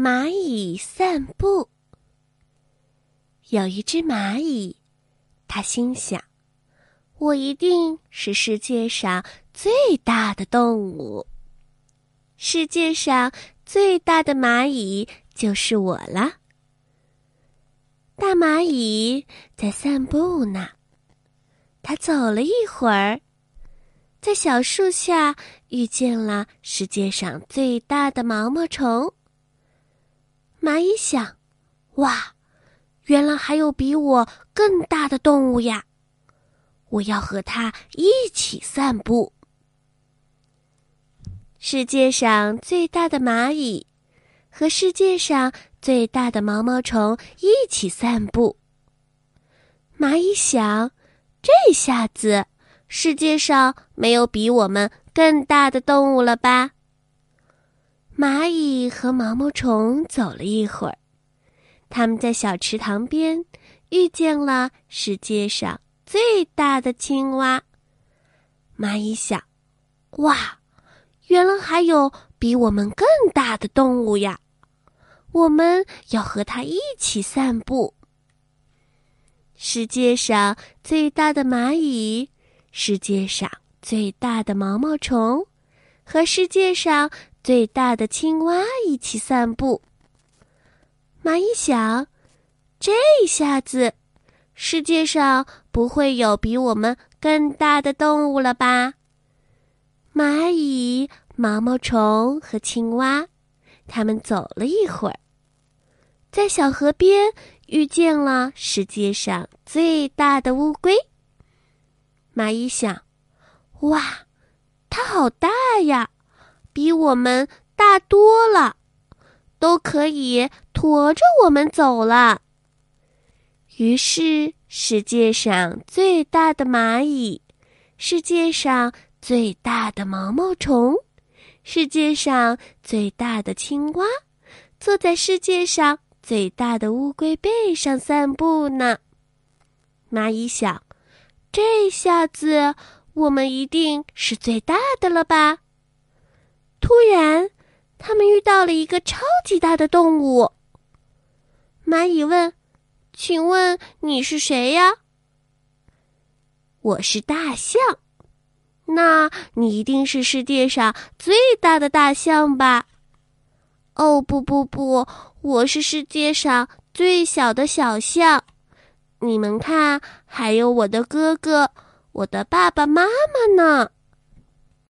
蚂蚁散步。有一只蚂蚁，它心想：“我一定是世界上最大的动物。世界上最大的蚂蚁就是我了。”大蚂蚁在散步呢，它走了一会儿，在小树下遇见了世界上最大的毛毛虫。蚂蚁想：“哇，原来还有比我更大的动物呀！我要和它一起散步。”世界上最大的蚂蚁和世界上最大的毛毛虫一起散步。蚂蚁想：“这下子世界上没有比我们更大的动物了吧？”蚂蚁和毛毛虫走了一会儿，他们在小池塘边遇见了世界上最大的青蛙。蚂蚁想：“哇，原来还有比我们更大的动物呀！我们要和它一起散步。”世界上最大的蚂蚁，世界上最大的毛毛虫，和世界上。最大的青蛙一起散步。蚂蚁想：这下子，世界上不会有比我们更大的动物了吧？蚂蚁、毛毛虫和青蛙，他们走了一会儿，在小河边遇见了世界上最大的乌龟。蚂蚁想：哇，它好大呀！比我们大多了，都可以驮着我们走了。于是，世界上最大的蚂蚁，世界上最大的毛毛虫，世界上最大的青蛙，坐在世界上最大的乌龟背上散步呢。蚂蚁想：这下子我们一定是最大的了吧？突然，他们遇到了一个超级大的动物。蚂蚁问：“请问你是谁呀？”“我是大象。”“那你一定是世界上最大的大象吧？”“哦，不不不，我是世界上最小的小象。你们看，还有我的哥哥，我的爸爸妈妈呢。”